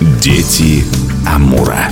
Дети Амура.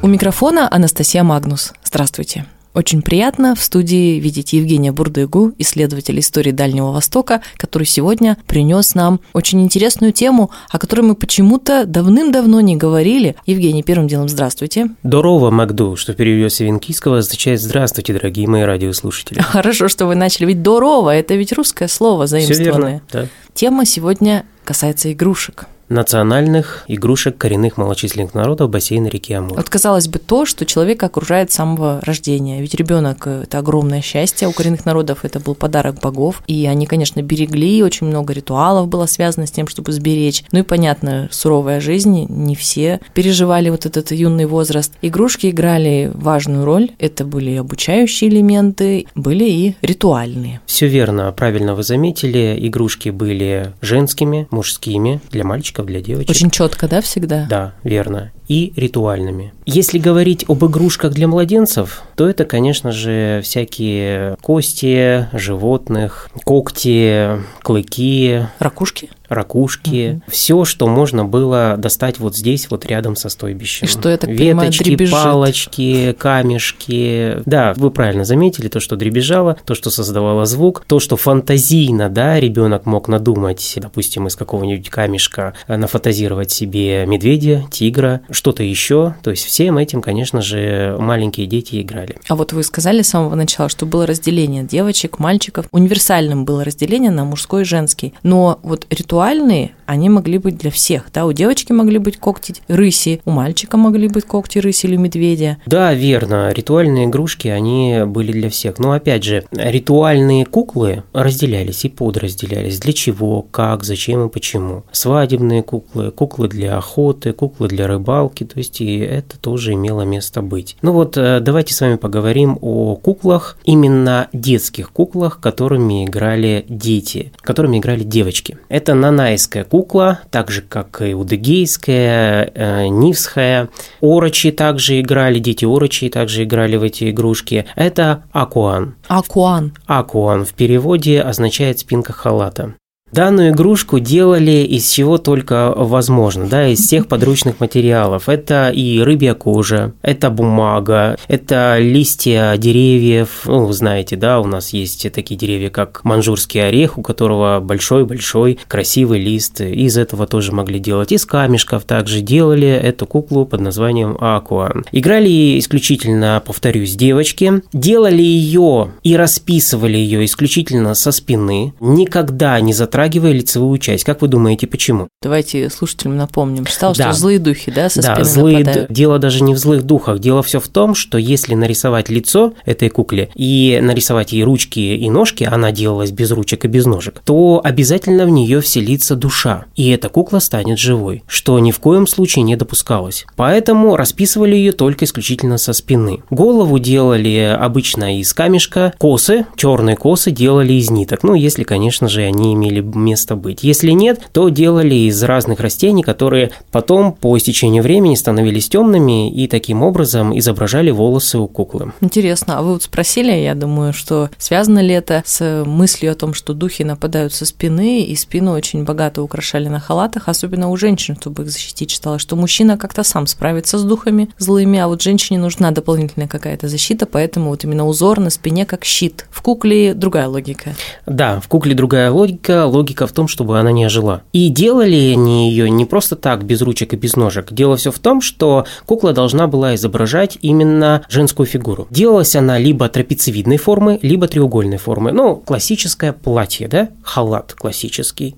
У микрофона Анастасия Магнус. Здравствуйте. Очень приятно в студии видеть Евгения Бурдыгу, исследователя истории Дальнего Востока, который сегодня принес нам очень интересную тему, о которой мы почему-то давным-давно не говорили. Евгений, первым делом здравствуйте. Здорово, Магду, что в переводе венкийского означает «здравствуйте, дорогие мои радиослушатели». Хорошо, что вы начали. Ведь «здорово» – это ведь русское слово заимствованное. Все верно, да. Тема сегодня касается игрушек национальных игрушек коренных малочисленных народов бассейна реки Амур. Вот казалось бы то, что человека окружает с самого рождения. Ведь ребенок это огромное счастье. У коренных народов это был подарок богов. И они, конечно, берегли, очень много ритуалов было связано с тем, чтобы сберечь. Ну и понятно, суровая жизнь, не все переживали вот этот юный возраст. Игрушки играли важную роль. Это были обучающие элементы, были и ритуальные. Все верно, правильно вы заметили. Игрушки были женскими, мужскими для мальчиков для девочек. Очень четко, да, всегда? Да, верно. И ритуальными. Если говорить об игрушках для младенцев, то это, конечно же, всякие кости животных, когти, клыки. Ракушки? ракушки, угу. все, что можно было достать вот здесь, вот рядом со стойбищем. И что это Веточки, понимаю, палочки, камешки. Да, вы правильно заметили, то, что дребезжало, то, что создавало звук, то, что фантазийно, да, ребенок мог надумать, допустим, из какого-нибудь камешка нафантазировать себе медведя, тигра, что-то еще. То есть всем этим, конечно же, маленькие дети играли. А вот вы сказали с самого начала, что было разделение девочек, мальчиков. Универсальным было разделение на мужской и женский. Но вот ритуал актуальные, они могли быть для всех. Да, у девочки могли быть когти рыси, у мальчика могли быть когти рыси или медведя. Да, верно. Ритуальные игрушки, они были для всех. Но опять же, ритуальные куклы разделялись и подразделялись. Для чего, как, зачем и почему. Свадебные куклы, куклы для охоты, куклы для рыбалки. То есть и это тоже имело место быть. Ну вот, э, давайте с вами поговорим о куклах, именно детских куклах, которыми играли дети, которыми играли девочки. Это нанайская кукла, так же, как и удыгейская, э, нивская. Орочи также играли, дети орочи также играли в эти игрушки. Это акуан. Акуан. Акуан в переводе означает спинка халата. Данную игрушку делали из чего только возможно, да, из всех подручных материалов. Это и рыбья кожа, это бумага, это листья деревьев. Ну, вы знаете, да, у нас есть такие деревья, как манжурский орех, у которого большой-большой красивый лист. Из этого тоже могли делать. Из камешков также делали эту куклу под названием Акуа. Играли исключительно, повторюсь, девочки. Делали ее и расписывали ее исключительно со спины. Никогда не затрагивали затрагивая лицевую часть. Как вы думаете, почему? Давайте слушателям напомним. Читал, да. что злые духи, да, со да, спины злые нападают. Дело даже не в злых духах. Дело все в том, что если нарисовать лицо этой кукле и нарисовать ей ручки и ножки, она делалась без ручек и без ножек, то обязательно в нее вселится душа, и эта кукла станет живой, что ни в коем случае не допускалось. Поэтому расписывали ее только исключительно со спины. Голову делали обычно из камешка, косы, черные косы делали из ниток. Ну, если, конечно же, они имели место быть. Если нет, то делали из разных растений, которые потом по истечению времени становились темными и таким образом изображали волосы у куклы. Интересно, а вы вот спросили, я думаю, что связано ли это с мыслью о том, что духи нападают со спины, и спину очень богато украшали на халатах, особенно у женщин, чтобы их защитить, читала, что мужчина как-то сам справится с духами злыми, а вот женщине нужна дополнительная какая-то защита, поэтому вот именно узор на спине как щит. В кукле другая логика. Да, в кукле другая логика, логика в том, чтобы она не ожила. И делали они ее не просто так, без ручек и без ножек. Дело все в том, что кукла должна была изображать именно женскую фигуру. Делалась она либо трапециевидной формы, либо треугольной формы. Ну, классическое платье, да? Халат классический.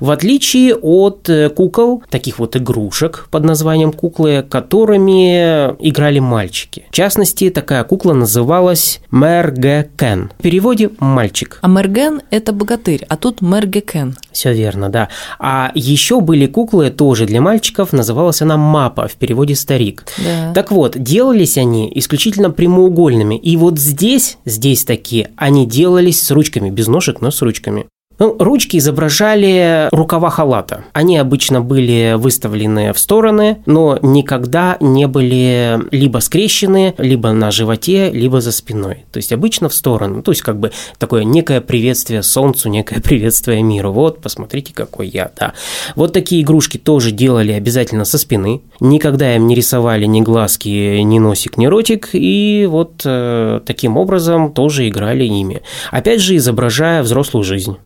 В отличие от э, кукол, таких вот игрушек под названием куклы, которыми играли мальчики. В частности, такая кукла называлась Мергекен. В переводе «мальчик». А Мерген – это богатырь, а тут Мергекен Кен. Все верно, да. А еще были куклы тоже для мальчиков, называлась она Мапа, в переводе старик. Да. Так вот, делались они исключительно прямоугольными. И вот здесь, здесь такие, они делались с ручками, без ножек, но с ручками. Ну, ручки изображали рукава халата. Они обычно были выставлены в стороны, но никогда не были либо скрещены, либо на животе, либо за спиной. То есть обычно в сторону. То есть как бы такое некое приветствие солнцу, некое приветствие миру. Вот, посмотрите, какой я, да. Вот такие игрушки тоже делали обязательно со спины. Никогда им не рисовали ни глазки, ни носик, ни ротик. И вот э, таким образом тоже играли ими. Опять же, изображая взрослую жизнь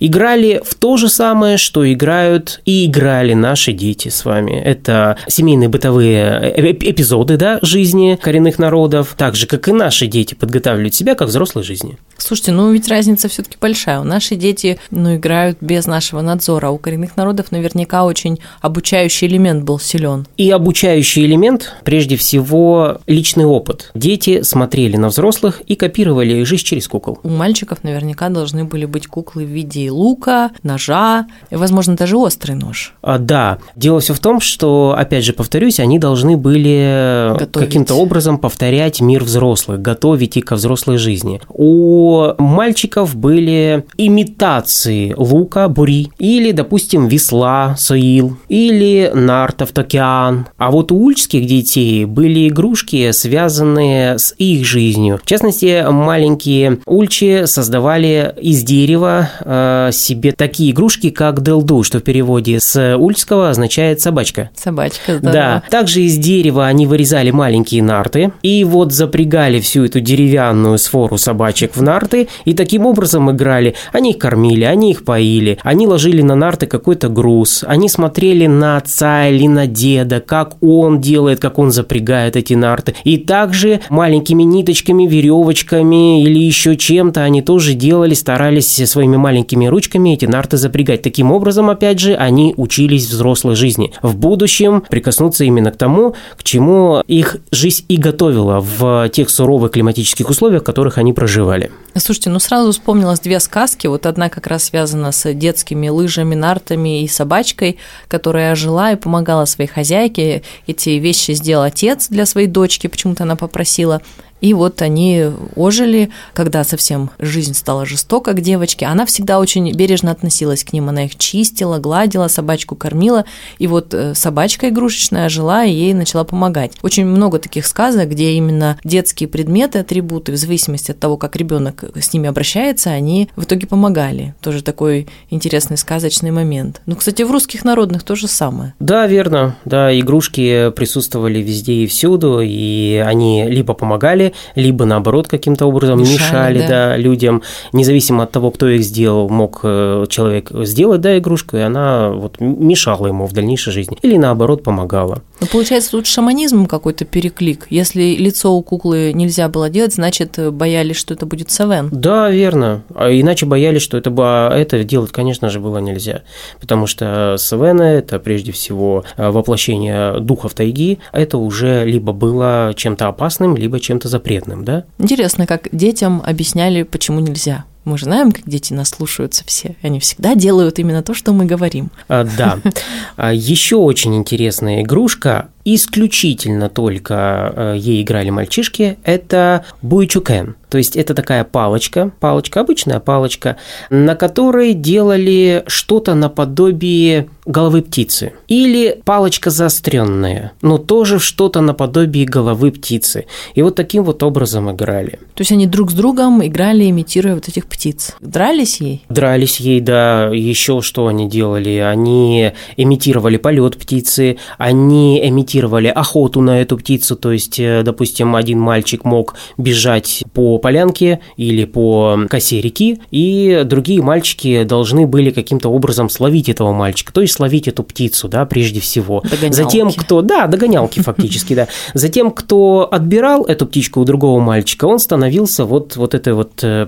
играли в то же самое, что играют и играли наши дети с вами. Это семейные бытовые эпизоды да, жизни коренных народов, так же, как и наши дети подготавливают себя как взрослой жизни. Слушайте, ну ведь разница все-таки большая. У наши дети ну, играют без нашего надзора, а у коренных народов наверняка очень обучающий элемент был силен. И обучающий элемент, прежде всего, личный опыт. Дети смотрели на взрослых и копировали их жизнь через кукол. У мальчиков наверняка должны были быть куклы в виде лука, ножа, возможно, даже острый нож. А, да. Дело все в том, что, опять же, повторюсь, они должны были каким-то образом повторять мир взрослых, готовить их ко взрослой жизни. У мальчиков были имитации лука, бури, или, допустим, весла, соил, или нартов, токеан. А вот у ульчских детей были игрушки, связанные с их жизнью. В частности, маленькие ульчи создавали из дерева э, себе такие игрушки, как Делду, что в переводе с ульского означает собачка. Собачка, здорово. Да. Также из дерева они вырезали маленькие нарты и вот запрягали всю эту деревянную сфору собачек в нарты и таким образом играли. Они их кормили, они их поили, они ложили на нарты какой-то груз, они смотрели на отца или на деда, как он делает, как он запрягает эти нарты. И также маленькими ниточками, веревочками или еще чем-то они тоже делали, старались своими маленькими ручками эти нарты запрягать. Таким образом, опять же, они учились взрослой жизни. В будущем прикоснуться именно к тому, к чему их жизнь и готовила в тех суровых климатических условиях, в которых они проживали. Слушайте, ну сразу вспомнилось две сказки. Вот одна как раз связана с детскими лыжами, нартами и собачкой, которая жила и помогала своей хозяйке. Эти вещи сделал отец для своей дочки, почему-то она попросила. И вот они ожили, когда совсем жизнь стала жестока к девочке. Она всегда очень бережно относилась к ним. Она их чистила, гладила, собачку кормила. И вот э, собачка игрушечная жила и ей начала помогать. Очень много таких сказок, где именно детские предметы, атрибуты, в зависимости от того, как ребенок с ними обращается, они в итоге помогали. Тоже такой интересный сказочный момент. Ну, кстати, в русских народных то же самое. Да, верно. Да, игрушки присутствовали везде и всюду, и они либо помогали, либо наоборот каким-то образом мешали, мешали да. Да, людям, независимо от того, кто их сделал, мог э, человек сделать да, игрушку, и она вот мешала ему в дальнейшей жизни, или наоборот помогала. Ну, получается, тут шаманизм какой-то переклик. Если лицо у куклы нельзя было делать, значит, боялись, что это будет Савен. Да, верно. А иначе боялись, что это, это делать, конечно же, было нельзя. Потому что Савена – это прежде всего э, воплощение духов тайги. Это уже либо было чем-то опасным, либо чем-то запретным, да? Интересно, как детям объясняли, почему нельзя. Мы же знаем, как дети нас слушаются все. Они всегда делают именно то, что мы говорим. А, да. А, еще очень интересная игрушка исключительно только э, ей играли мальчишки, это буйчукен. То есть это такая палочка, палочка, обычная палочка, на которой делали что-то наподобие головы птицы. Или палочка заостренная, но тоже что-то наподобие головы птицы. И вот таким вот образом играли. То есть они друг с другом играли, имитируя вот этих птиц. Дрались ей? Дрались ей, да. Еще что они делали? Они имитировали полет птицы, они имитировали охоту на эту птицу, то есть, э, допустим, один мальчик мог бежать по полянке или по косе реки, и другие мальчики должны были каким-то образом словить этого мальчика, то есть словить эту птицу, да, прежде всего. Догонялки. Затем, кто, да, догонялки фактически, да. Затем, кто отбирал эту птичку у другого мальчика, он становился вот, вот этой вот э,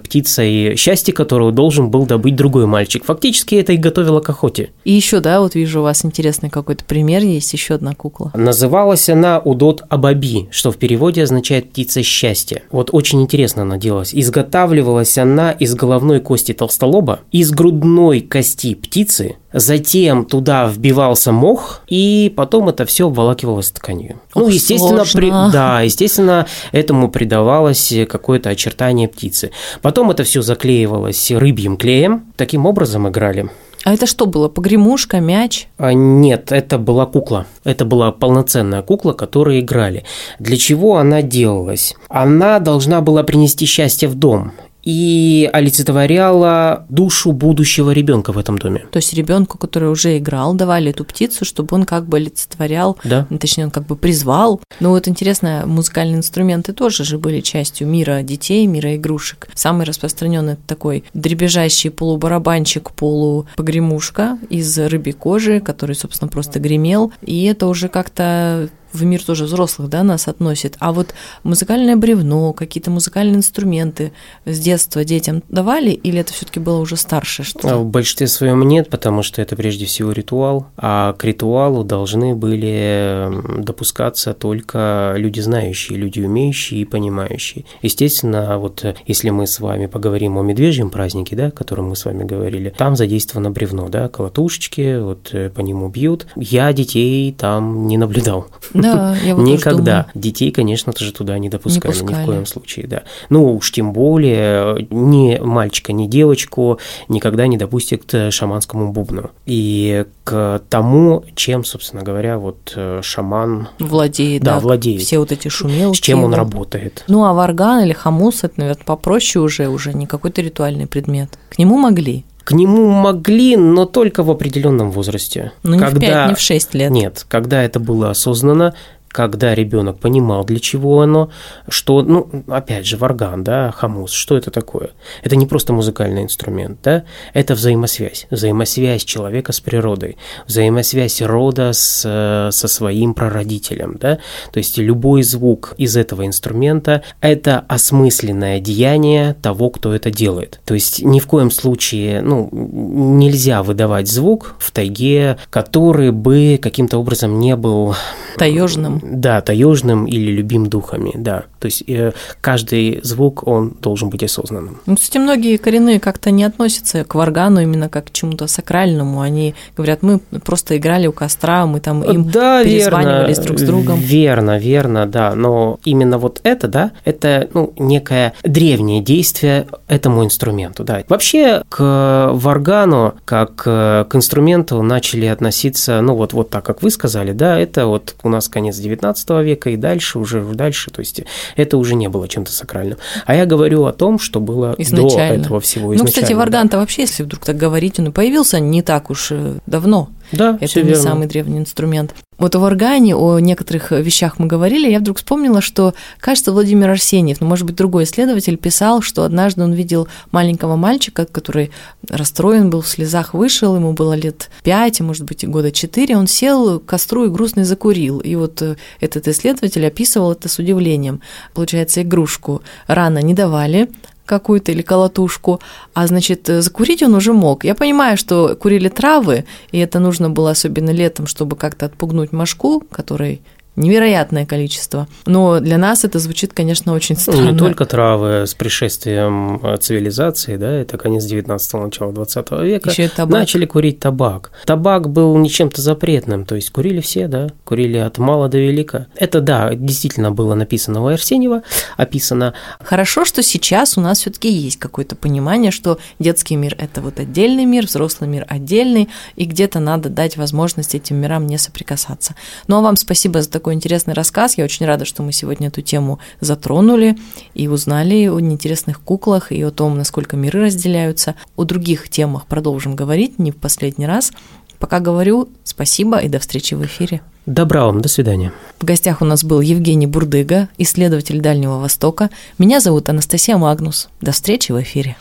птицей счастья, которую должен был добыть другой мальчик. Фактически это и готовило к охоте. И еще, да, вот вижу у вас интересный какой-то пример, есть еще одна кукла Называлась она Удот Абаби, что в переводе означает «птица счастья». Вот очень интересно она делалась. Изготавливалась она из головной кости толстолоба, из грудной кости птицы, затем туда вбивался мох, и потом это все обволакивалось тканью. Ох, ну, естественно, сложно. при- да, естественно, этому придавалось какое-то очертание птицы. Потом это все заклеивалось рыбьим клеем. Таким образом играли. А это что было? Погремушка, мяч? А, Нет, это была кукла. Это была полноценная кукла, которой играли. Для чего она делалась? Она должна была принести счастье в дом и олицетворяла душу будущего ребенка в этом доме. То есть ребенку, который уже играл, давали эту птицу, чтобы он как бы олицетворял, Да. ну, точнее, он как бы призвал. Но вот интересно, музыкальные инструменты тоже же были частью мира детей, мира игрушек. Самый распространенный такой дребезжащий полубарабанчик, полупогремушка из рыбьей кожи, который, собственно, просто гремел. И это уже как-то в мир тоже взрослых, да, нас относит. А вот музыкальное бревно, какие-то музыкальные инструменты с детства детям давали, или это все-таки было уже старше А что В большинстве своем нет, потому что это прежде всего ритуал, а к ритуалу должны были допускаться только люди знающие, люди умеющие и понимающие. Естественно, вот э, если мы с вами поговорим о медвежьем празднике, да, о котором мы с вами говорили, там задействовано бревно, да, колотушечки, вот э, по нему бьют. Я детей там не наблюдал. Да, я вот тоже Никогда. Детей, конечно же, туда не допускали, ни пускали. в коем случае, да. Ну, уж тем более, ни мальчика, ни девочку никогда не допустят к шаманскому бубну. И к тому, чем, собственно говоря, вот э, шаман, Владеет, Да, да, владеет. все вот эти шумелки. с чем он его. работает. Ну, а варган или хамус, это, наверное, попроще уже, уже не какой-то ритуальный предмет. К нему могли. К нему могли, но только в определенном возрасте. Ну, не в 5, не в 6 лет. Нет, когда это было осознанно, когда ребенок понимал, для чего оно, что, ну, опять же, варган, да, хамус, что это такое? Это не просто музыкальный инструмент, да, это взаимосвязь, взаимосвязь человека с природой, взаимосвязь рода с, э, со своим прародителем, да, то есть любой звук из этого инструмента – это осмысленное деяние того, кто это делает. То есть ни в коем случае, ну, нельзя выдавать звук в тайге, который бы каким-то образом не был Таежным. Да, таежным или любим духами, да. То есть э, каждый звук, он должен быть осознанным. Ну, кстати, многие коренные как-то не относятся к варгану именно как к чему-то сакральному. Они говорят, мы просто играли у костра, мы там им да, перезванивались верно, друг с другом. Верно, верно, да. Но именно вот это, да, это ну, некое древнее действие этому инструменту, да. Вообще к варгану как э, к инструменту начали относиться, ну вот, вот так, как вы сказали, да, это вот у нас конец 19 века и дальше, уже дальше, то есть это уже не было чем-то сакральным. А я говорю о том, что было Изначально. до этого всего Ну, изначально. кстати, варган-то вообще, если вдруг так говорить, он и появился не так уж э, давно. Да, Это не верно. самый древний инструмент. Вот о варгане, о некоторых вещах мы говорили, я вдруг вспомнила, что, кажется, Владимир Арсеньев, ну, может быть, другой исследователь, писал, что однажды он видел маленького мальчика, который расстроен был, в слезах вышел, ему было лет пять, а может быть, года четыре, он сел к костру и грустно закурил. И вот э, этот исследователь описывал это с удивлением. Получается, игрушку рано не давали, какую-то или колотушку, а значит, э, закурить он уже мог. Я понимаю, что курили травы, и это нужно было особенно летом, чтобы как-то отпугнуть мошку, которой невероятное количество. Но для нас это звучит, конечно, очень Ну, странно. Не только травы с пришествием э, цивилизации, да, это конец 19-го, начало 20 века, Ещё и табак. начали курить табак. Табак был не чем-то запретным, то есть курили все, да, курили от мала до велика. Это, да, действительно было написано у Арсеньева, описано. Хорошо, что сейчас у нас все-таки есть какое-то понимание, что детский мир это вот отдельный мир, взрослый мир отдельный, и где-то надо дать возможность этим мирам не соприкасаться. Ну а вам спасибо за такой интересный рассказ. Я очень рада, что мы сегодня эту тему затронули и узнали о интересных куклах и о том, насколько миры разделяются. О других темах продолжим говорить не в последний раз. Пока говорю спасибо и до встречи в эфире. Добра вам, до свидания. В гостях у нас был Евгений Бурдыга, исследователь Дальнего Востока. Меня зовут Анастасия Магнус. До встречи в эфире.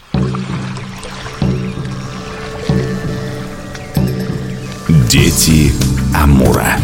Дети Амура.